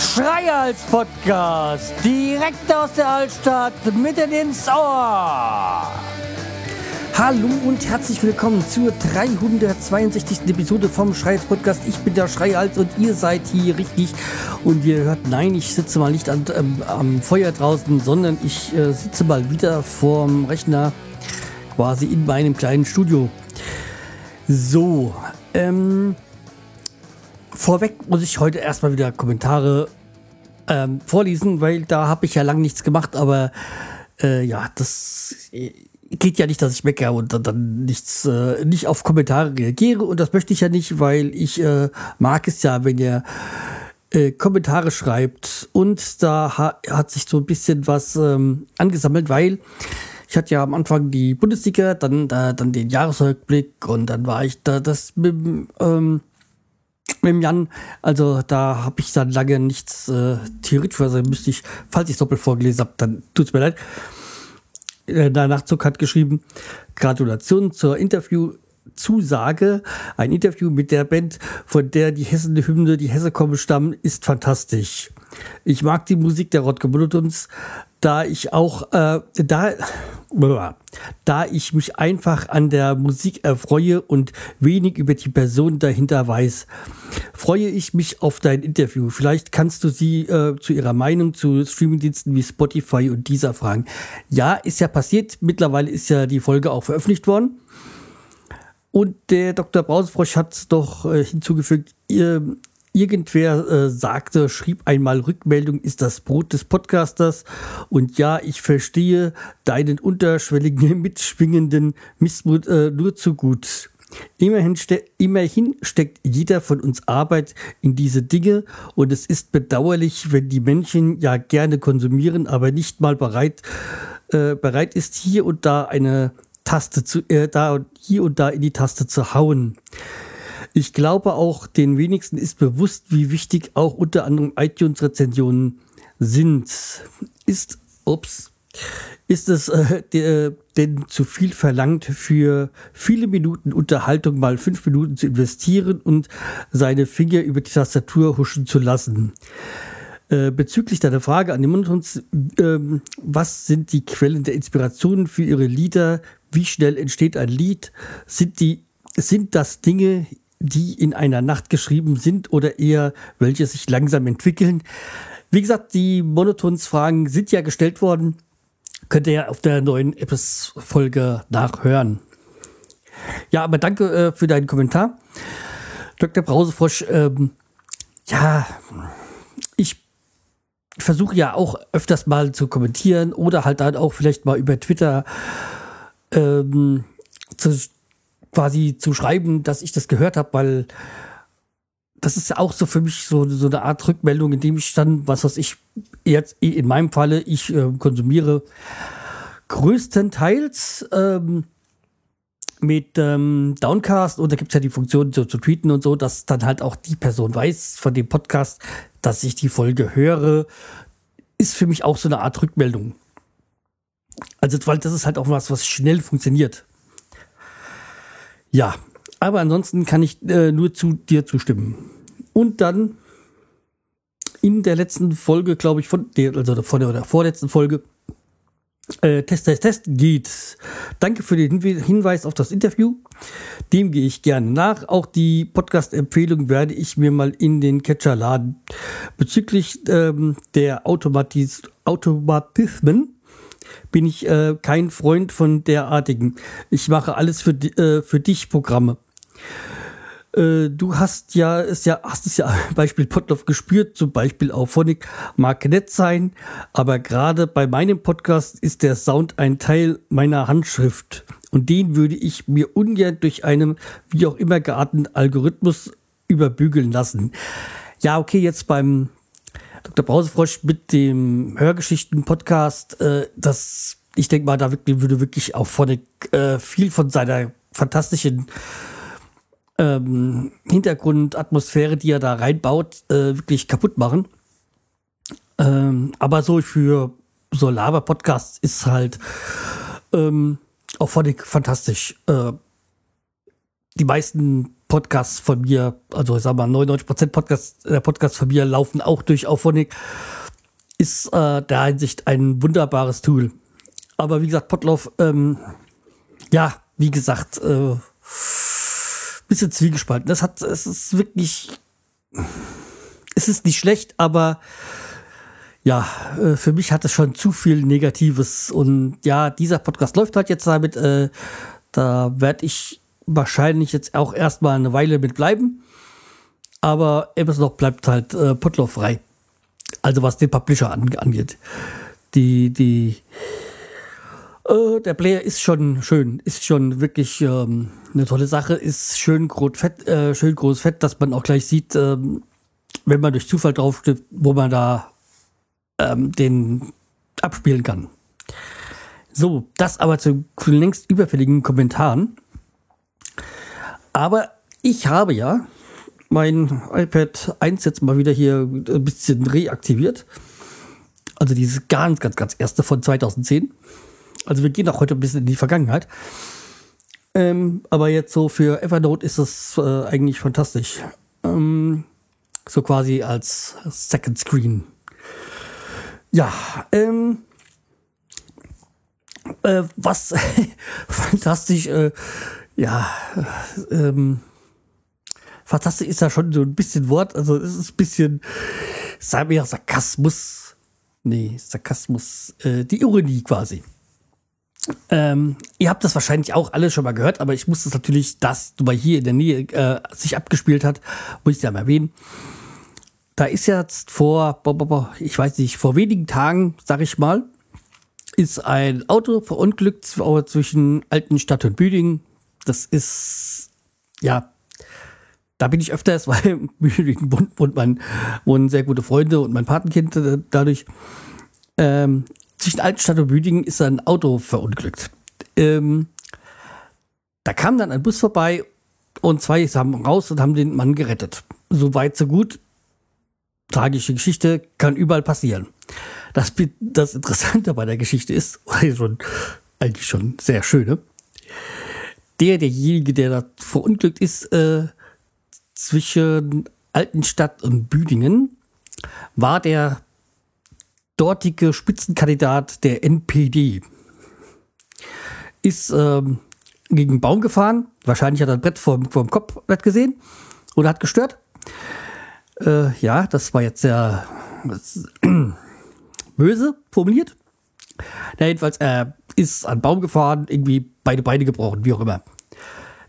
Schreihals Podcast, direkt aus der Altstadt, mitten ins Ohr. Hallo und herzlich willkommen zur 362. Episode vom Schreihals Podcast. Ich bin der Schreihals und ihr seid hier richtig. Und ihr hört, nein, ich sitze mal nicht an, ähm, am Feuer draußen, sondern ich äh, sitze mal wieder vorm Rechner, quasi in meinem kleinen Studio. So, ähm, vorweg muss ich heute erstmal wieder Kommentare ähm, vorlesen, weil da habe ich ja lange nichts gemacht, aber äh, ja, das äh, geht ja nicht, dass ich meckere und dann, dann nichts, äh, nicht auf Kommentare reagiere und das möchte ich ja nicht, weil ich äh, mag es ja, wenn ihr äh, Kommentare schreibt und da ha hat sich so ein bisschen was ähm, angesammelt, weil ich hatte ja am Anfang die Bundesliga, dann, äh, dann den Jahresrückblick und dann war ich da das mit, ähm, mit dem Jan, also da habe ich dann lange nichts äh, theoretisch, also müsste ich, falls ich es doppelt vorgelesen habe, dann tut es mir leid. Äh, der Nachzug hat geschrieben, Gratulation zur Interviewzusage. Ein Interview mit der Band, von der die Hessende Hymne, die Hesse kommen stammen, ist fantastisch. Ich mag die Musik der Rodke Bulletins, da ich auch, äh, da, da ich mich einfach an der Musik erfreue und wenig über die Person dahinter weiß, freue ich mich auf dein Interview. Vielleicht kannst du sie äh, zu ihrer Meinung zu Streamingdiensten wie Spotify und dieser fragen. Ja, ist ja passiert. Mittlerweile ist ja die Folge auch veröffentlicht worden. Und der Dr. Brausefrosch hat doch äh, hinzugefügt, ihr, Irgendwer äh, sagte, schrieb einmal Rückmeldung ist das Brot des Podcasters. Und ja, ich verstehe deinen unterschwelligen, mitschwingenden Missmut äh, nur zu gut. Immerhin, ste immerhin steckt jeder von uns Arbeit in diese Dinge und es ist bedauerlich, wenn die Menschen ja gerne konsumieren, aber nicht mal bereit, äh, bereit ist, hier und da eine Taste zu, äh, da und hier und da in die Taste zu hauen. Ich glaube auch, den wenigsten ist bewusst, wie wichtig auch unter anderem iTunes-Rezensionen sind. Ist, ups, ist es äh, der, denn zu viel verlangt, für viele Minuten Unterhaltung mal fünf Minuten zu investieren und seine Finger über die Tastatur huschen zu lassen? Äh, bezüglich deiner Frage an den Monitons, äh, was sind die Quellen der Inspiration für Ihre Lieder? Wie schnell entsteht ein Lied? Sind die sind das Dinge, die in einer Nacht geschrieben sind oder eher welche sich langsam entwickeln. Wie gesagt, die Monotons-Fragen sind ja gestellt worden. Könnt ihr ja auf der neuen Episode-Folge nachhören. Ja, aber danke äh, für deinen Kommentar. Dr. Brausefrosch, ähm, ja, ich versuche ja auch öfters mal zu kommentieren oder halt dann auch vielleicht mal über Twitter ähm, zu quasi zu schreiben, dass ich das gehört habe, weil das ist ja auch so für mich so, so eine Art Rückmeldung, in dem ich dann, was weiß ich, jetzt in meinem Falle, ich äh, konsumiere größtenteils ähm, mit ähm, Downcast und da gibt es ja die Funktion so zu tweeten und so, dass dann halt auch die Person weiß von dem Podcast, dass ich die Folge höre, ist für mich auch so eine Art Rückmeldung. Also, weil das ist halt auch was, was schnell funktioniert. Ja, aber ansonsten kann ich äh, nur zu dir zustimmen. Und dann in der letzten Folge, glaube ich, von der, also von der oder vorletzten Folge, äh, Test, Test, Test geht. Danke für den Hinweis auf das Interview. Dem gehe ich gerne nach. Auch die Podcast-Empfehlung werde ich mir mal in den Catcher laden. Bezüglich ähm, der Automatis Automatismen bin ich äh, kein Freund von derartigen. Ich mache alles für, äh, für dich Programme. Äh, du hast ja, ist ja, hast es ja Beispiel Potloff gespürt, zum Beispiel auf Phonic mag nett sein, aber gerade bei meinem Podcast ist der Sound ein Teil meiner Handschrift und den würde ich mir ungern durch einen wie auch immer gearteten Algorithmus überbügeln lassen. Ja, okay, jetzt beim Dr. Brausefrosch mit dem Hörgeschichten-Podcast, äh, das, ich denke mal, da wirklich, würde wirklich auch von äh, viel von seiner fantastischen ähm, Hintergrundatmosphäre, die er da reinbaut, äh, wirklich kaputt machen. Ähm, aber so für so Laber-Podcasts ist halt, ähm, auch Phonic fantastisch. Äh, die meisten Podcasts von mir, also ich sag mal 99% Podcast, der Podcast von mir laufen auch durch Auphonic. Ist äh, der Hinsicht ein wunderbares Tool. Aber wie gesagt, Potlauf, ähm, ja, wie gesagt, äh, bisschen zwiegespalten. Das hat, es ist wirklich, es ist nicht schlecht, aber ja, äh, für mich hat es schon zu viel Negatives. Und ja, dieser Podcast läuft halt jetzt damit. Äh, da werde ich wahrscheinlich jetzt auch erstmal eine Weile mit bleiben. Aber noch bleibt halt äh, Potloff frei. Also was den Publisher angeht. Die, die, äh, der Player ist schon schön, ist schon wirklich ähm, eine tolle Sache, ist schön groß fett, äh, fett, dass man auch gleich sieht, ähm, wenn man durch Zufall draufsteht, wo man da ähm, den abspielen kann. So, das aber zu längst überfälligen Kommentaren. Aber ich habe ja mein iPad 1 jetzt mal wieder hier ein bisschen reaktiviert. Also dieses ganz, ganz, ganz erste von 2010. Also wir gehen auch heute ein bisschen in die Vergangenheit. Ähm, aber jetzt so für Evernote ist es äh, eigentlich fantastisch. Ähm, so quasi als Second Screen. Ja, ähm, äh, was fantastisch, äh, ja, ähm, fantastisch ist ja schon so ein bisschen Wort, also es ist ein bisschen, sagen wir ja, Sarkasmus, nee, Sarkasmus, äh, die Ironie quasi. Ähm, ihr habt das wahrscheinlich auch alle schon mal gehört, aber ich muss das natürlich, das weil hier in der Nähe äh, sich abgespielt hat, muss ich ja mal erwähnen. Da ist jetzt vor, ich weiß nicht, vor wenigen Tagen, sag ich mal, ist ein Auto verunglückt zwischen Altenstadt und Büdingen. Das ist, ja, da bin ich öfters, weil wohnt, wohnt mein, wohnen sehr gute Freunde und mein Patenkind äh, dadurch. Ähm, zwischen Altenstadt und Büdingen ist ein Auto verunglückt. Ähm, da kam dann ein Bus vorbei und zwei haben raus und haben den Mann gerettet. So weit, so gut. Tragische Geschichte kann überall passieren. Das, das Interessante bei der Geschichte ist, schon, eigentlich schon sehr schöne, der, derjenige, der da verunglückt ist, äh, zwischen Altenstadt und Büdingen, war der dortige Spitzenkandidat der NPD. Ist ähm, gegen einen Baum gefahren. Wahrscheinlich hat er ein Brett vom, vom Kopf gesehen oder hat gestört. Äh, ja, das war jetzt sehr böse formuliert. Na, jedenfalls, er ist an Baum gefahren, irgendwie beide Beine gebrochen, wie auch immer.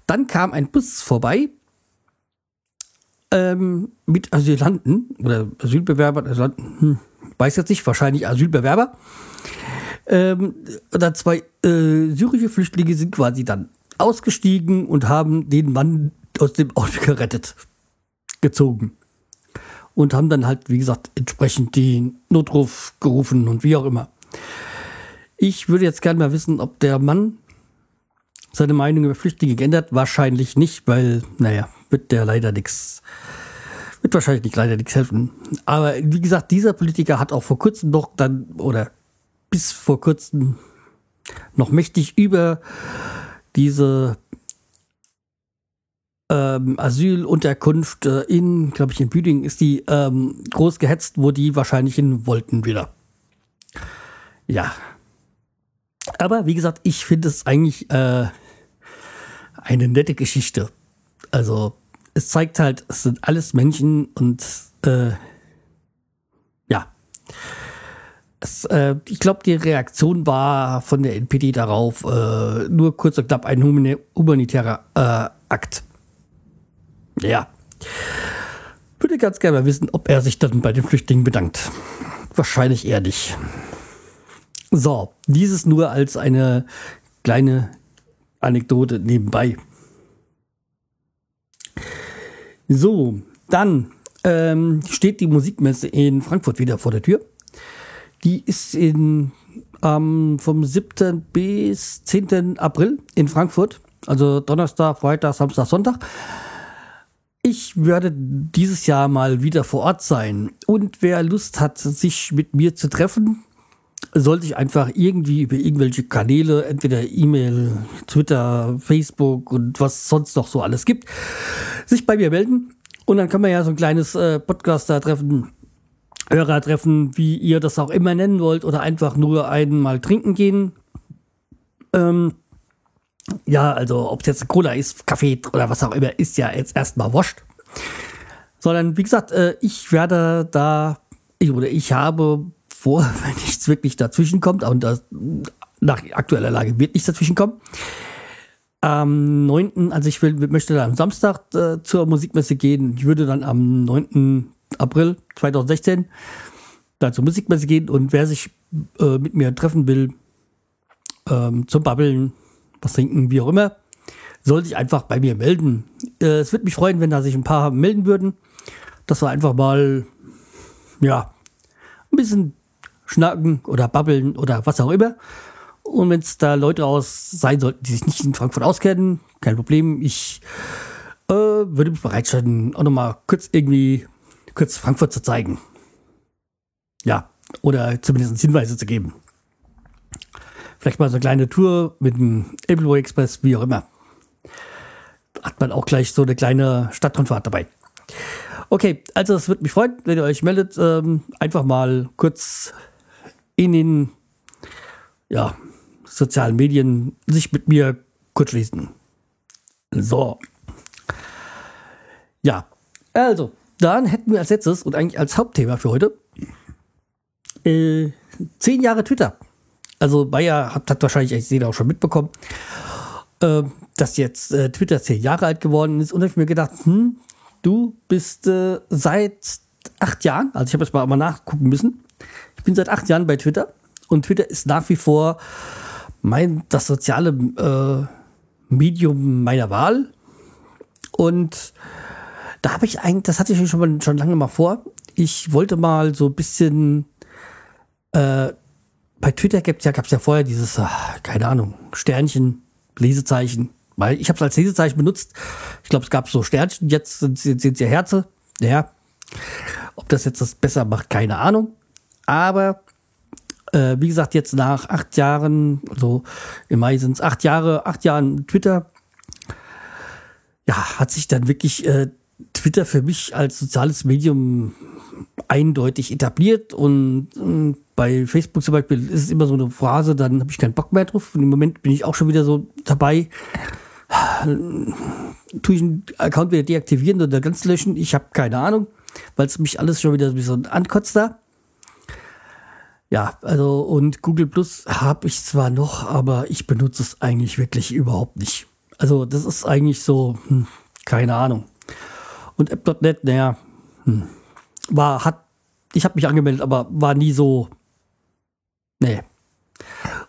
Dann kam ein Bus vorbei ähm, mit Asylanten oder Asylbewerbern, Asylanten, hm, weiß jetzt nicht, wahrscheinlich Asylbewerber. Ähm, dann zwei äh, syrische Flüchtlinge sind quasi dann ausgestiegen und haben den Mann aus dem Auto gerettet, gezogen. Und haben dann halt, wie gesagt, entsprechend den Notruf gerufen und wie auch immer. Ich würde jetzt gerne mal wissen, ob der Mann seine Meinung über Flüchtlinge geändert. Wahrscheinlich nicht, weil, naja, wird der leider nichts wird wahrscheinlich nicht leider nichts helfen. Aber wie gesagt, dieser Politiker hat auch vor kurzem noch dann, oder bis vor kurzem noch mächtig über diese ähm, Asylunterkunft äh, in, glaube ich, in Büdingen ist die ähm, groß gehetzt, wo die wahrscheinlich hin wollten wieder. Ja. Aber wie gesagt, ich finde es eigentlich äh, eine nette Geschichte. Also es zeigt halt, es sind alles Menschen und äh, ja. Es, äh, ich glaube, die Reaktion war von der NPD darauf äh, nur kurz und knapp ein humanitärer äh, Akt. Ja. Würde ganz gerne mal wissen, ob er sich dann bei den Flüchtlingen bedankt. Wahrscheinlich eher nicht. So, dieses nur als eine kleine Anekdote nebenbei. So, dann ähm, steht die Musikmesse in Frankfurt wieder vor der Tür. Die ist in, ähm, vom 7. bis 10. April in Frankfurt. Also Donnerstag, Freitag, Samstag, Sonntag. Ich werde dieses Jahr mal wieder vor Ort sein. Und wer Lust hat, sich mit mir zu treffen, sollte ich einfach irgendwie über irgendwelche Kanäle, entweder E-Mail, Twitter, Facebook und was sonst noch so alles gibt, sich bei mir melden. Und dann können wir ja so ein kleines äh, Podcaster-Treffen, Hörer-Treffen, wie ihr das auch immer nennen wollt, oder einfach nur einmal trinken gehen. Ähm, ja, also ob es jetzt Cola ist, Kaffee oder was auch immer, ist ja jetzt erstmal wurscht. Sondern wie gesagt, äh, ich werde da, ich, oder ich habe vor, wenn nichts wirklich dazwischen kommt, und das, nach aktueller Lage wird nichts dazwischen kommen. Am 9., also ich will, möchte dann am Samstag äh, zur Musikmesse gehen. Ich würde dann am 9. April 2016 da zur Musikmesse gehen und wer sich äh, mit mir treffen will, ähm, zum Babbeln, was trinken, wie auch immer, soll sich einfach bei mir melden. Äh, es würde mich freuen, wenn da sich ein paar melden würden, dass wir einfach mal, ja, ein bisschen schnacken oder babbeln oder was auch immer. Und wenn es da Leute aus sein sollten, die sich nicht in Frankfurt auskennen, kein Problem. Ich äh, würde mich bereitstellen, auch nochmal kurz irgendwie kurz Frankfurt zu zeigen. Ja, oder zumindest Hinweise zu geben. Vielleicht mal so eine kleine Tour mit dem Appleboy Express, wie auch immer. Hat man auch gleich so eine kleine Stadtrundfahrt dabei. Okay, also es würde mich freuen, wenn ihr euch meldet. Ähm, einfach mal kurz in den ja, sozialen Medien sich mit mir kurz schließen. So. Ja, also, dann hätten wir als letztes und eigentlich als Hauptthema für heute äh, zehn Jahre Twitter. Also Bayer hat, hat wahrscheinlich jeder auch schon mitbekommen, äh, dass jetzt äh, Twitter zehn Jahre alt geworden ist. Und habe ich mir gedacht, hm, du bist äh, seit acht Jahren, also ich habe jetzt mal, mal nachgucken müssen, ich bin seit acht Jahren bei Twitter und Twitter ist nach wie vor mein, das soziale äh, Medium meiner Wahl. Und da habe ich eigentlich, das hatte ich schon, mal, schon lange mal vor. Ich wollte mal so ein bisschen äh, bei Twitter gab es ja, ja vorher dieses, ach, keine Ahnung, Sternchen, Lesezeichen. Weil ich habe es als Lesezeichen benutzt. Ich glaube, es gab so Sternchen, jetzt sind es ja Herze. Ja. Ob das jetzt das besser macht, keine Ahnung. Aber äh, wie gesagt, jetzt nach acht Jahren, also im Mai sind es acht Jahre, acht Jahren Twitter, ja, hat sich dann wirklich äh, Twitter für mich als soziales Medium eindeutig etabliert und, und bei Facebook zum Beispiel ist es immer so eine Phrase, dann habe ich keinen Bock mehr drauf. Und im Moment bin ich auch schon wieder so dabei. Tue ich einen Account wieder deaktivieren oder ganz löschen? Ich habe keine Ahnung, weil es mich alles schon wieder so ankotzt da. Ja, also und Google Plus habe ich zwar noch, aber ich benutze es eigentlich wirklich überhaupt nicht. Also das ist eigentlich so, hm, keine Ahnung. Und App.net, naja, hm, war, hat, ich habe mich angemeldet, aber war nie so, nee.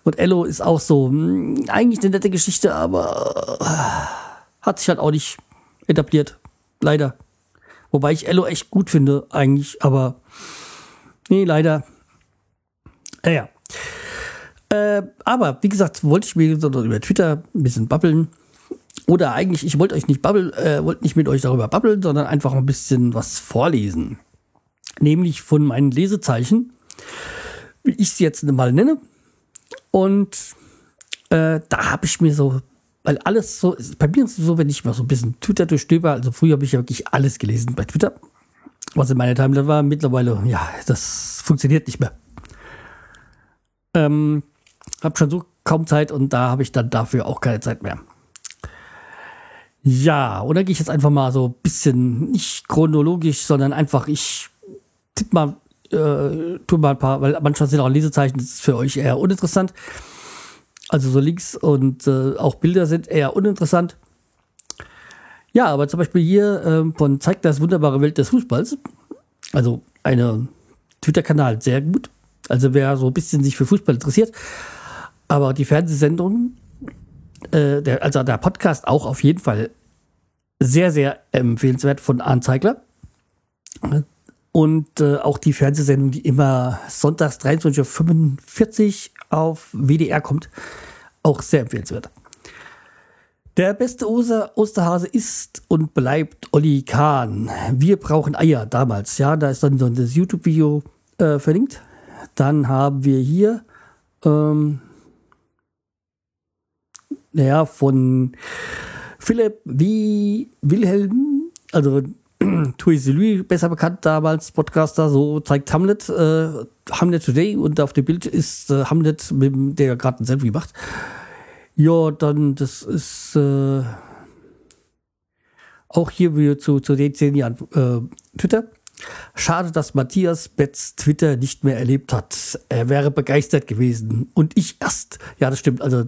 Und Ello ist auch so, hm, eigentlich eine nette Geschichte, aber äh, hat sich halt auch nicht etabliert. Leider. Wobei ich Ello echt gut finde, eigentlich, aber nee, leider naja. Äh, aber wie gesagt, wollte ich mir über Twitter ein bisschen babbeln. Oder eigentlich, ich wollte euch nicht babbeln, äh, wollte nicht mit euch darüber babbeln, sondern einfach ein bisschen was vorlesen. Nämlich von meinen Lesezeichen, wie ich sie jetzt mal nenne. Und äh, da habe ich mir so, weil alles so, bei mir ist es so, wenn ich mal so ein bisschen Twitter durchstöber, also früher habe ich ja wirklich alles gelesen bei Twitter, was in meiner Timeline war. Mittlerweile, ja, das funktioniert nicht mehr. Ähm, hab schon so kaum Zeit und da habe ich dann dafür auch keine Zeit mehr. Ja, oder gehe ich jetzt einfach mal so ein bisschen, nicht chronologisch, sondern einfach, ich tippe mal, äh, tue mal ein paar, weil manchmal sind auch Lesezeichen, das ist für euch eher uninteressant. Also so Links und äh, auch Bilder sind eher uninteressant. Ja, aber zum Beispiel hier äh, von Zeigt das wunderbare Welt des Fußballs. Also eine Twitter-Kanal, sehr gut. Also wer so ein bisschen sich für Fußball interessiert. Aber die Fernsehsendung, äh, der, also der Podcast auch auf jeden Fall sehr, sehr empfehlenswert von Arndt Zeigler. Und äh, auch die Fernsehsendung, die immer sonntags 23.45 Uhr auf WDR kommt, auch sehr empfehlenswert. Der beste Oster Osterhase ist und bleibt Olli Kahn. Wir brauchen Eier damals. Ja, da ist dann so das YouTube-Video äh, verlinkt Dann haben wir hier, ähm, naja, von Philipp wie Wilhelm, also Louis, besser bekannt damals, Podcaster, so zeigt Hamlet, äh, Hamlet Today und auf dem Bild ist äh, Hamlet, mit, der gerade ein Selfie macht. Ja, dann, das ist äh, auch hier wie zu, zu den zehn Jahren äh, Twitter. Schade, dass Matthias Betz Twitter nicht mehr erlebt hat. Er wäre begeistert gewesen. Und ich erst. Ja, das stimmt. Also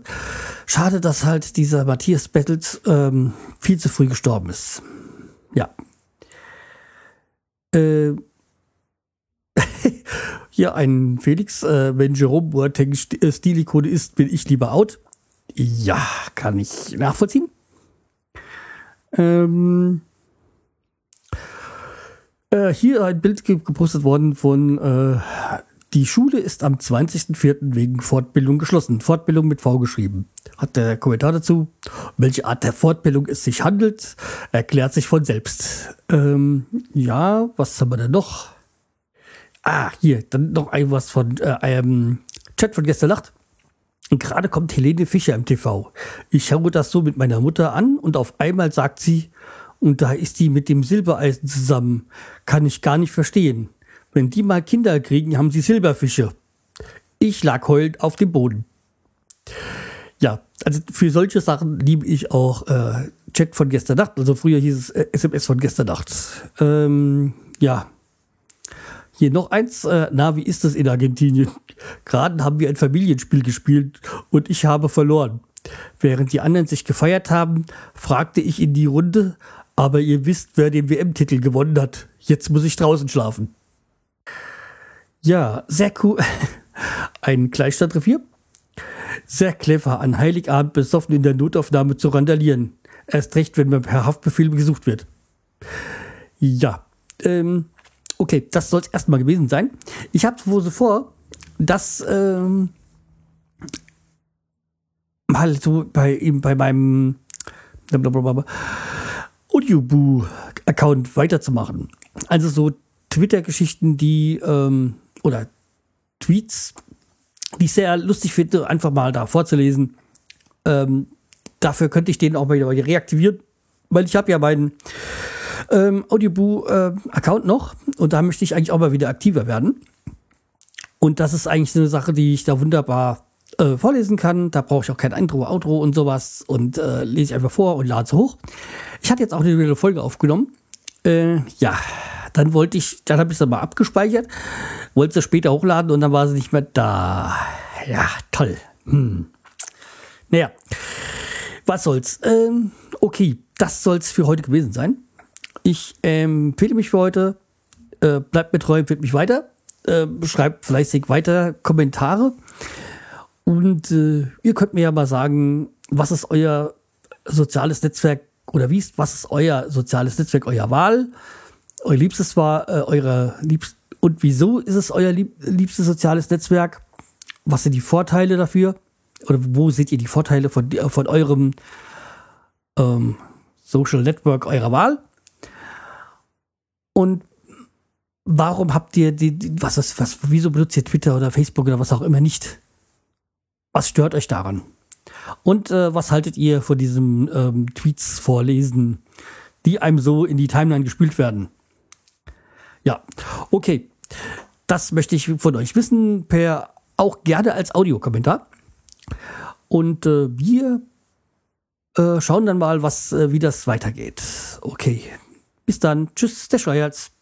schade, dass halt dieser Matthias Bettels ähm, viel zu früh gestorben ist. Ja. Äh, hier ein Felix, äh, wenn Jerome Boateng äh, Stilikone ist, bin ich lieber out. Ja, kann ich nachvollziehen. Ähm, äh, hier ein Bild gepostet worden von äh, die Schule ist am 20.04. wegen Fortbildung geschlossen. Fortbildung mit V geschrieben. Hat der Kommentar dazu, welche Art der Fortbildung es sich handelt, erklärt sich von selbst. Ähm, ja, was haben wir denn noch? Ah, hier, dann noch ein was von äh, einem Chat von gestern Nacht. Gerade kommt Helene Fischer im TV. Ich schaue das so mit meiner Mutter an und auf einmal sagt sie, und da ist die mit dem Silbereisen zusammen. Kann ich gar nicht verstehen. Wenn die mal Kinder kriegen, haben sie Silberfische. Ich lag heulend auf dem Boden. Ja, also für solche Sachen liebe ich auch äh, Chat von gestern Nacht. Also früher hieß es äh, SMS von gestern Nacht. Ähm, ja. Hier noch eins. Äh, na, wie ist das in Argentinien? Gerade haben wir ein Familienspiel gespielt und ich habe verloren. Während die anderen sich gefeiert haben, fragte ich in die Runde, aber ihr wisst, wer den WM-Titel gewonnen hat. Jetzt muss ich draußen schlafen. Ja, sehr cool. Ein Kleinstadtrevier. Sehr clever, an Heiligabend besoffen in der Notaufnahme zu randalieren. Erst recht, wenn man per Haftbefehl gesucht wird. Ja, ähm, okay, das soll es erstmal gewesen sein. Ich habe wohl so vor, dass ähm, mal so bei, bei meinem Audioboo-Account weiterzumachen. Also so Twitter-Geschichten, die ähm, oder Tweets, die ich sehr lustig finde, einfach mal da vorzulesen. Ähm, dafür könnte ich den auch mal reaktivieren, weil ich habe ja meinen ähm, Audioboo-Account äh, noch und da möchte ich eigentlich auch mal wieder aktiver werden. Und das ist eigentlich eine Sache, die ich da wunderbar äh, vorlesen kann. Da brauche ich auch kein Intro, Outro und sowas und äh, lese ich einfach vor und lade es hoch. Ich hatte jetzt auch eine Folge aufgenommen. Äh, ja, dann wollte ich, dann habe ich es mal abgespeichert, wollte sie später hochladen und dann war sie nicht mehr da. Ja, toll. Hm. Naja, was soll's. Ähm, okay, das soll's für heute gewesen sein. Ich ähm, empfehle mich für heute. Äh, bleibt mir treu, empfiehlt mich weiter. Äh, schreibt fleißig weiter Kommentare. Und äh, ihr könnt mir ja mal sagen, was ist euer soziales Netzwerk oder wie ist, was ist euer soziales Netzwerk, euer Wahl? Euer liebstes war äh, eure liebst und wieso ist es euer lieb liebstes soziales Netzwerk? Was sind die Vorteile dafür? Oder wo seht ihr die Vorteile von, von eurem ähm, Social Network eurer Wahl? Und warum habt ihr die, die was, was, was, wieso benutzt ihr Twitter oder Facebook oder was auch immer nicht? Was stört euch daran? Und äh, was haltet ihr von diesen ähm, Tweets vorlesen, die einem so in die Timeline gespült werden? Ja, okay. Das möchte ich von euch wissen, per auch gerne als Audiokommentar. Und äh, wir äh, schauen dann mal, was, äh, wie das weitergeht. Okay. Bis dann. Tschüss, der Schreihals.